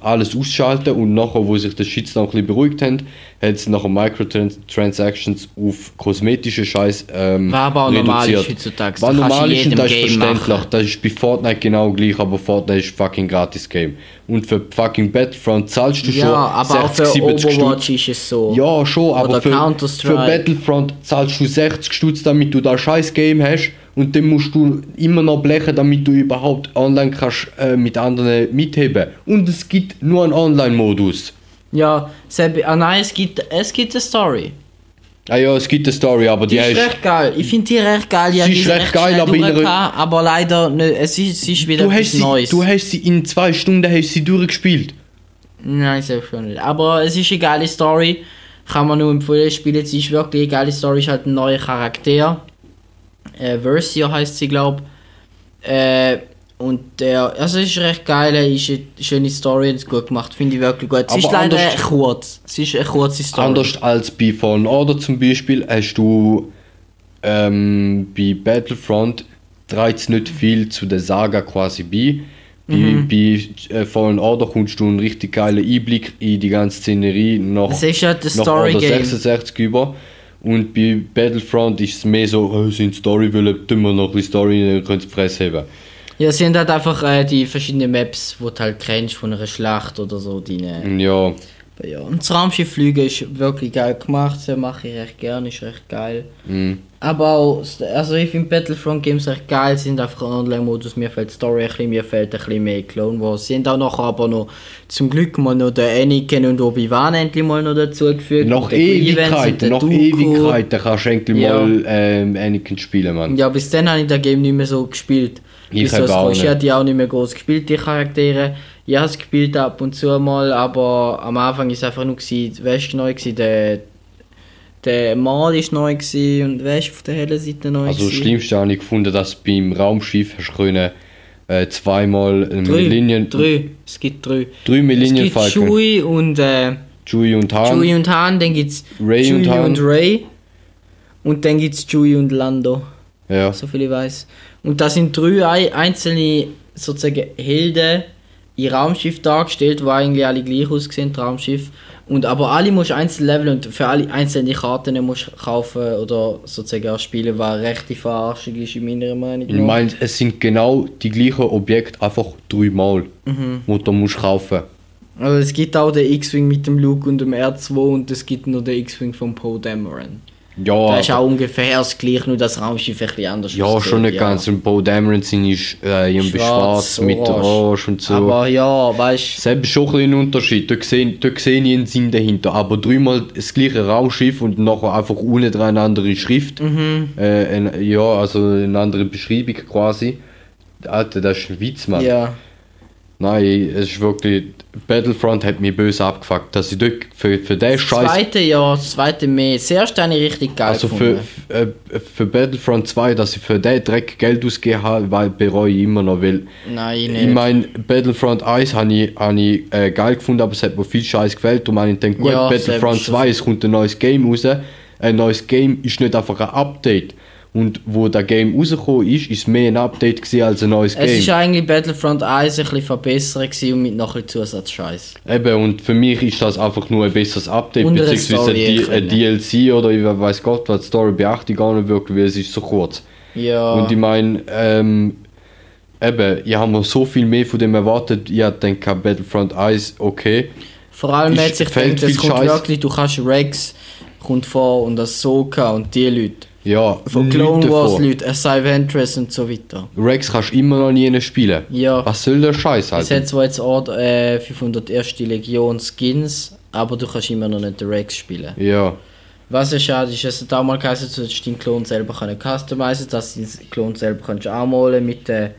Alles ausschalten und nachher, wo sich der Shitstorm ein bisschen beruhigt haben, hat sie nachher Microtransactions auf kosmetische Scheiß ähm, Was aber auch normal heutzutage. Du normal ist und das ist verständlich. machen. Das ist bei Fortnite genau gleich, aber Fortnite ist fucking gratis Game. Und für fucking Battlefront zahlst du schon Ja, aber auch 60, für 70 Overwatch Stutz. ist es so. Ja, schon, aber für, für Battlefront zahlst du 60 Stutz, damit du das scheiß Game hast und dann musst du immer noch blechen, damit du überhaupt online kannst äh, mit anderen mitheben. Und es gibt nur einen Online-Modus. Ja, Sebi, ah nein, es gibt, es gibt eine Story. Ah ja, es gibt eine Story, aber die, Die ist recht geil. Ich finde die recht geil. Ja, Sie die ist recht geil, schnell aber in einer- aber leider nicht. Es ist, es ist wieder du etwas sie, Neues. du hast sie in zwei Stunden hast sie durchgespielt. Nein, selbst schon nicht. Aber es ist eine geile Story. Kann man nur empfehlen, spielen. Sie ist wirklich eine geile Story. Ist halt ein neuer Charakter. Äh, Versio heißt sie, glaube äh, Und der, also es ist recht geil. Ist eine schöne Story und ist gut gemacht. Finde ich wirklich gut. Sie Aber ist leider kurz. Sie ist eine kurze Story. Anders als bei Fallen Order zum Beispiel hast du ähm, bei Battlefront trägt nicht viel zu der Saga quasi bei. Bei, Mhm. bei äh, Fallen Order kommst du einen richtig geilen Einblick in die ganze Szenerie nach, Es ist halt nach Order Story-Game. 66 über. Und bei Battlefront ist es mehr so, oh, sind Story wollen, tun wir noch ein bisschen Story, dann könnt ihr Fresse haben. Ja, es sind halt einfach äh, die verschiedenen Maps, die du halt kennst von einer Schlacht oder so. Deine, Ja, ja. Und das Raumschiff fliegen ist wirklich geil gemacht. Das mache ich recht gerne, ist recht geil. mm. Aber auch, also ich finde Battlefront Games recht geil, sie sind einfach ein Online-Modus, mir fehlt die Story ein bisschen, mir fehlt ein bisschen mehr Clone Wars. Sie sind auch noch aber noch, zum Glück mal noch den Anakin und Obi-Wan endlich mal noch dazugefügt. Und Ewigkeiten, Dooku. Ewigkeiten kannst du endlich Ja. mal ähm, Anakin spielen, Mann. Ja, bis dann habe ich das Game nicht mehr so gespielt. Ich Bis das auch. Ich nicht. habe die auch nicht mehr groß gespielt, die Charaktere. Ich habe es gespielt ab und zu mal, aber am Anfang ist es einfach nur gewesen, weißt neu gewesen, der, der Mal ist neu gewesen und weißt auf der hellen Seite neu Also das gewesen. Schlimmste habe ich gefunden, dass beim Raumschiff hast du können, äh, zweimal einen Drei, Millennium, drei, es gibt drei. drei Es Millennium gibt Falcon. Chewie und, äh, Chewie und Han. Chewie und Han, dann gibt es und Chewie Han. und Ray und dann gibt es Chewie und Lando. Ja. so viel ich weiß. Und da sind drei ei- einzelne sozusagen Helden in Raumschiff dargestellt, die eigentlich alle gleich aussehen, Raumschiff. Und aber alle musst du einzeln leveln und für alle einzelne Karten musst du kaufen oder sozusagen auch spielen, was rechte Verarschung ist in meiner Meinung Ich meine, es sind genau die gleichen Objekte, einfach dreimal, Mhm. wo du musst kaufen. Also es gibt auch den X-Wing mit dem Luke und dem R2 und es gibt noch den X-Wing von Poe Dameron. Ja, Das ist auch ungefähr das gleiche, nur das Raumschiff ein bisschen anders ja schon nicht ganz. Und Bo Dameron sind ist äh, irgendwie Schwarz, schwarz, mit orange. Und so. Aber ja, weißt Selbst ist schon ein, bisschen Unterschied. Da sehe, da sehe ich einen Sinn dahinter. Aber dreimal das gleiche Raumschiff und nachher einfach ohne dran eine andere Schrift. Mhm. Äh, ein, ja, also eine andere Beschreibung quasi. Alter, das ist ein Witz, Mann. ja. Nein, es ist wirklich. Battlefront hat mich böse abgefuckt, dass ich dort für, für den Das Scheiß. zweite ja, das zweite mehr. Das erste habe ich richtig geil Also für, äh, für Battlefront 2, dass ich für den Dreck Geld ausgegeben habe, weil bereue ich immer noch. Weil Nein, nicht. ich meine, Battlefront 1 habe ich, habe ich äh, geil gefunden, aber es hat mir viel Scheiß gefällt. Und ich denke, gut, Ja, Battlefront selbst 2, es kommt ein neues Game raus. Ein neues Game ist nicht einfach ein Update. Und wo das Game rausgekommen ist, ist mehr ein Update als ein neues es Game. ist eigentlich Battlefront 1 ein bisschen verbessert und mit noch ein bisschen Zusatzscheiß. Eben, und für mich ist das einfach nur ein besseres Update, Und beziehungsweise ein, ein DLC oder ich weiß Gott, was die Story beachte ich gar nicht wirklich, weil es ist so kurz. Ja. Und ich meine, ähm, eben, ich habe mir so viel mehr von dem erwartet, ich denke, Battlefront 1, okay. Vor allem hat sich gedacht, es kommt Scheiß. wirklich, du kannst Rex kommt vor und Ahsoka und die Leute. Ja, Von Clone Wars. Leute, Asai Ventress und so weiter. Rex kannst du immer noch nie spielen. Ja. Was soll der Scheiß Es halt? hat zwar jetzt auch äh, 501. Legion Skins, aber du kannst immer noch nicht den Rex spielen. Ja, Was ja schade ist, es hat damals geheißen, du deinen Klon selber können customizen, dass du den Klon selber kannst anmalen mit den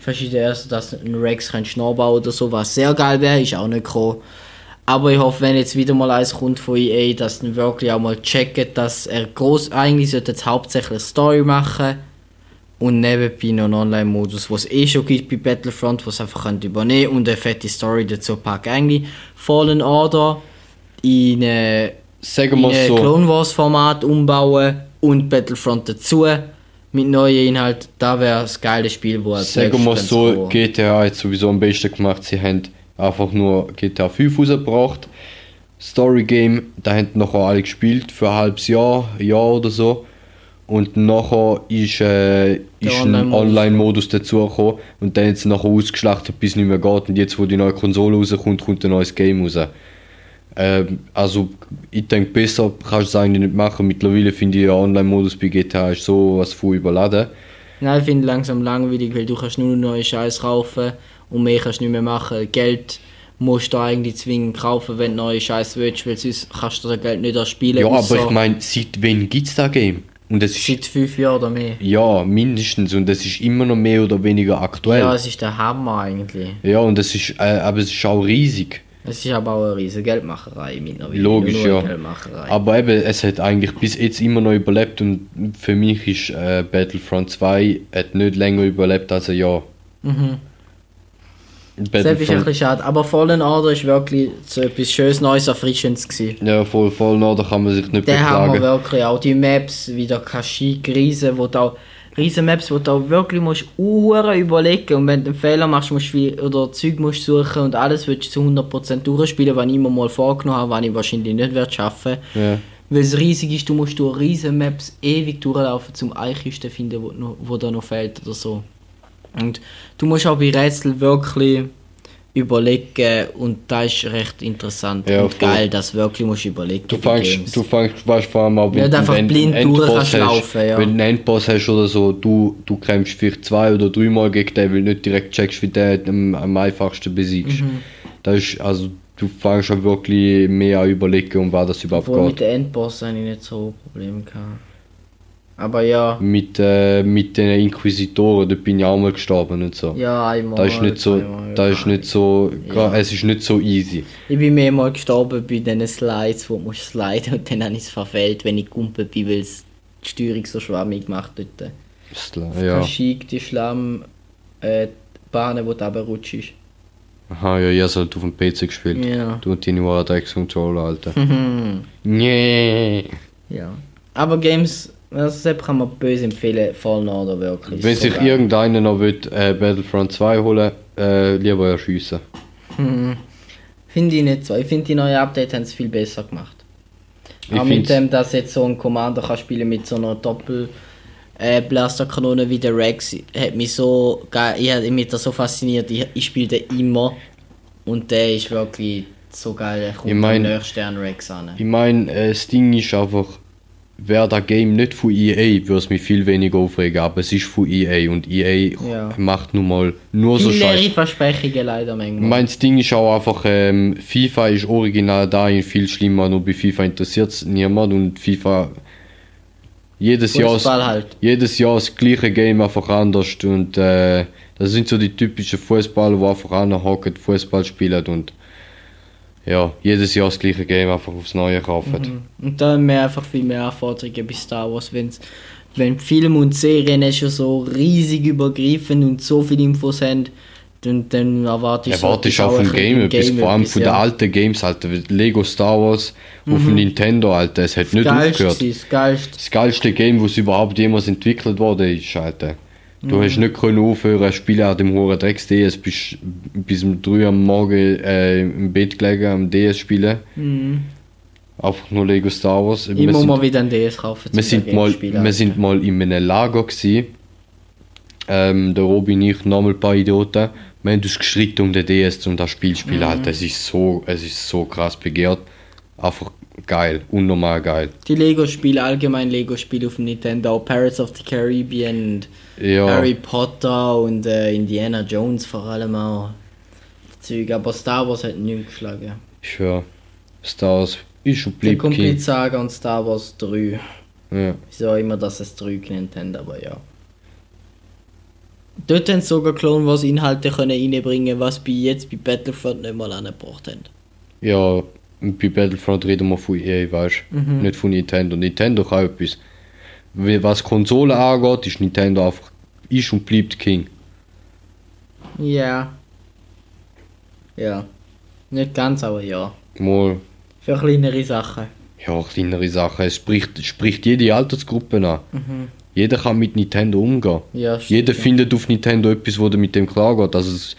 verschiedenen ersten, dass du einen Rex kannst nachbauen oder so, was sehr geil wäre, ist auch nicht gekommen. Aber ich hoffe, wenn jetzt wieder mal eins kommt von EA, dass dann wirklich auch mal checken, dass er groß eigentlich sollte jetzt hauptsächlich eine Story machen und nebenbei noch einen Online-Modus, was es eh schon gibt bei Battlefront, was einfach könnt übernehmen und eine fette Story dazu packen. Eigentlich Fallen Order in wir ein so, Clone Wars Format umbauen und Battlefront dazu mit neuen Inhalten. Da wäre das geile Spiel, wo sagen wir so. GTA hat sowieso am besten gemacht. Sie haben einfach nur GTA 5 rausgebracht. Story Game, da haben nachher alle gespielt für ein halbes Jahr, ein Jahr oder so. Und nachher ist, äh, ist ein Online-Modus. Dazugekommen und dann haben sie nachher ausgeschlachtet, bis es nicht mehr geht. Und jetzt, wo die neue Konsole rauskommt, kommt ein neues Game raus. Ähm, also, ich denke, besser kannst du es eigentlich nicht machen. Mittlerweile finde ich, der Online-Modus bei GTA ist so was von überladen. Nein, ich finde langsam langweilig, weil du kannst nur neue Scheiß kaufen und mehr kannst du nicht mehr machen. Geld musst du eigentlich zwingend kaufen, wenn du neue Scheiß willst, weil sonst kannst du das Geld nicht erspielen. Ja, aber ich meine, seit wann gibt es das Game? Und es ist, Seit fünf Jahren oder mehr. ja, mindestens. Und es ist immer noch mehr oder weniger aktuell. Ja, Ja, es ist der Hammer eigentlich. und es ist, äh, aber es ist auch riesig. Es ist aber auch eine riesige Geldmacherei mittlerweile. Logisch, ja. Aber eben, es hat eigentlich bis jetzt immer noch überlebt und für mich ist äh, Battlefront 2 hat nicht länger überlebt als ein Jahr. Mhm. Das ist ein bisschen schade. Aber Fallen Order ist wirklich so etwas Schönes, Neues, Erfrischendes gewesen. ja, voll, noch, da kann man sich nicht Den haben wir beklagen. wirklich auch die Maps, wie der Kashyyyk, Riesen, wo auch riesen Maps, wo du auch wirklich musst uhren überlegen und wenn du einen Fehler machst, musst du oder Zeug musst suchen und alles willst du zu 100% durchspielen, was ich immer mal vorgenommen habe, was ich wahrscheinlich nicht werde schaffen. Ja. Weil es riesig ist, du musst durch riesen Maps ewig durchlaufen, zum Einkiste finden, wo, wo da noch fehlt oder so. Und du musst auch bei Rätseln wirklich überlegen und das ist recht interessant Ja, und voll. geil, dass du wirklich musst überlegen Du fängst, du fängst, weißt vor allem auch, Nicht du einen blind Endboss hast, ja. Wenn du einen Endboss hast oder so, du, du kämpfst vielleicht zwei oder dreimal gegen den, weil du nicht direkt checkst, wie der am, am einfachsten besiegst. Mhm. Das ist, also, du fängst auch wirklich mehr an überlegen, um was das überhaupt Obwohl mit geht. den Endbossen habe ich nicht so Probleme gehabt. Aber ja, Mit, äh, mit den Inquisitoren, da bin ich auch mal gestorben und so. ja, einmal. Das ist nicht so, zweimal, das ist nicht so, Ja. es ist nicht so easy. Ich bin mehrmals gestorben bei diesen Slides, wo musst sliden und dann habe ich es verfehlt, wenn ich gumpelt bin, weil es die Steuerung so schwammig macht dort. Ja. Ja. Die Schlamm, äh, die Bahnen, wo du runterrutschst. Aha, ja, ihr sollt auf dem PC gespielt. Ja. Du und deine Dreckscontroller, Alter. Nee. ja. Aber Games, also selbst kann man böse empfehlen, Fallen Order wirklich. Wenn sich irgendeiner noch will, äh, Battlefront 2 holen äh, lieber erschiessen. Mhm. Finde ich nicht so. Ich finde, die neuen Updates haben es viel besser gemacht. Ich Auch mit dem, dass jetzt so ein Commander kann spielen mit so einer Doppel äh, Blasterkanone wie der Rex, hat mich so geil, ich hat mich das so fasziniert. Ich, ich spiele den immer und der ist wirklich so geil. Er kommt Ich mein- an Rex an. Ich meine, äh, das Ding ist einfach, wäre das Game nicht von EA, würde es mich viel weniger aufregen, aber es ist von EA und EA Ja. macht nun mal nur so Viele leere Scheiße. Versprechungen leider manchmal. meine, das Ding ist auch einfach, ähm, FIFA ist original da viel schlimmer, nur bei FIFA interessiert es niemand und FIFA jedes Jahr, Fußball halt. jedes Jahr das gleiche Game einfach anders und äh, das sind so die typischen Fußballer, die einfach anhocken, Fußball spielen und ja, jedes Jahr das gleiche Game einfach aufs Neue kaufen. Mhm. Und da haben wir einfach viel mehr Anforderungen bei Star Wars, wenn's, wenn Film und Serien eh schon so riesig übergriffen und so viele Infos haben, dann, dann erwarte ich Erwartest so auch vom Game ein etwas, vor allem etwas, von den ja. alten Games, Alter, Lego Star Wars auf dem Nintendo, Alter, es hat nicht Geilste aufgehört. gewesen, das geilste. Das geilste Game, das überhaupt jemals entwickelt wurde, ist, Alter. Du hast nicht können aufhören, spielen an dem hohen Drecks DS, bist bis um 3 am Morgen äh, im Bett gelegen am DS spielen. Mhm. Einfach nur Lego Star Wars. Ich Wir muss sind- mal wieder ein DS kaufen. wir sind, mal, spielen. wir sind mal in einem Lager gsi. Ähm, der Robin und ich, nochmal ein paar Idioten. Wir haben uns gestritten um den DS um das Spiel zu spielen. Alter, es ist so, es ist so krass begehrt. Einfach geil, unnormal geil. Die Lego-Spiele, allgemein Lego-Spiele auf dem Nintendo, Pirates of the Caribbean Ja, Harry Potter und äh, Indiana Jones vor allem auch. Zeug, aber Star Wars hat nichts geschlagen. ich höre. Star Wars ist bleibt Complete King. Saga und Star Wars 3. Ja. Wieso immer, dass es 3 genannt haben, aber ja. Dort haben sie sogar Clone Wars Inhalte können reinbringen, was bei jetzt bei Battlefront nicht mal angebracht haben. ja, bei Battlefront reden wir von EA, weißt? Mhm. Nicht von Nintendo. Nintendo kann etwas. Was Konsolen angeht, ist Nintendo einfach ist und bleibt King. Ja. Ja. Nicht ganz, aber ja. Mal, Für kleinere Sachen. Ja, kleinere Sachen. Es spricht, spricht jede Altersgruppe an. Mhm. Jeder kann mit Nintendo umgehen. Ja, stimmt, Jeder ja. findet auf Nintendo etwas, wo der mit dem klargeht. Also es,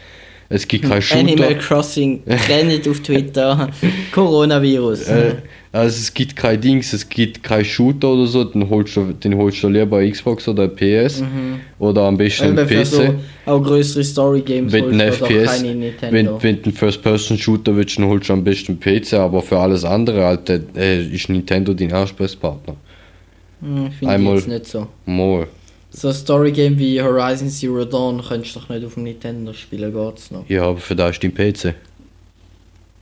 es gibt keinen Animal Shooter. Crossing, trennt auf Twitter, Coronavirus. Äh, also es gibt kein Dings, es gibt keinen Shooter oder so, den holst du, den holst du lieber Xbox oder PS oder am besten einen PC. so auch größere Story-Games wenn holst FPS, keine wenn, Nintendo. wenn du einen First-Person-Shooter willst, dann holst du am besten PC, aber für alles andere Alter, äh, ist Nintendo dein Ansprechpartner. Hm, Finde ich einmal- jetzt nicht so. Mal. So ein Story-Game wie Horizon Zero Dawn könntest du doch nicht auf dem Nintendo spielen, geht's noch. Ja, aber für das ist dein PC.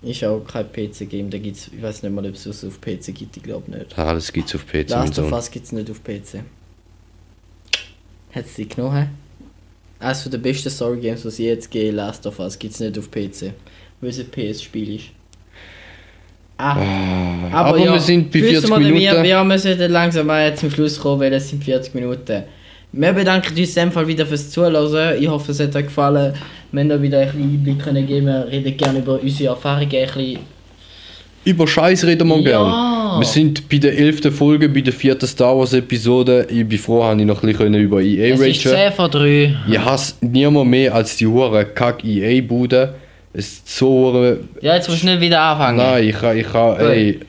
Ist auch kein PC-Game, da gibt's, ich weiß nicht mal, ob es was auf PC gibt, ich glaube nicht. Alles gibt's auf PC. Last of. Us gibt's nicht auf PC. Hat es die genommen? Eines von der besten Story-Games, es je jetzt gegeben Last of Us, gibt's nicht auf PC. Weil es ein PS-Spiel ist. Ah, Aber, wir sind bei wissen 40 wir, Minuten. Wir, ja, wir sollten langsam mal zum Schluss kommen, weil es sind 40 Minuten. Wir bedanken uns in dem Fall wieder fürs Zuhören. Ich hoffe, es hat euch gefallen. Wir haben da wieder ein bisschen Einblick können geben. Wir reden gerne über unsere Erfahrungen. Ein bisschen. Über Scheiß reden wir Ja. gern. Wir sind bei der 11. Folge, bei der vierten Star Wars Episode. Ich bin froh, habe ich noch ein bisschen über EA Es ist ragen. 10 vor 3. Ich hasse niemand mehr als die hure kack EA-Bude. Es so. Ja, jetzt musst du nicht wieder anfangen. Nein, ich kann, ich kann, ey,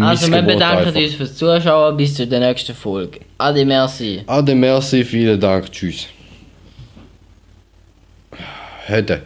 Also, wir bedanken einfach. uns fürs Zuschauen. Bis zur nächsten Folge. Ade, merci. Ade, merci, vielen Dank, tschüss. Hätte.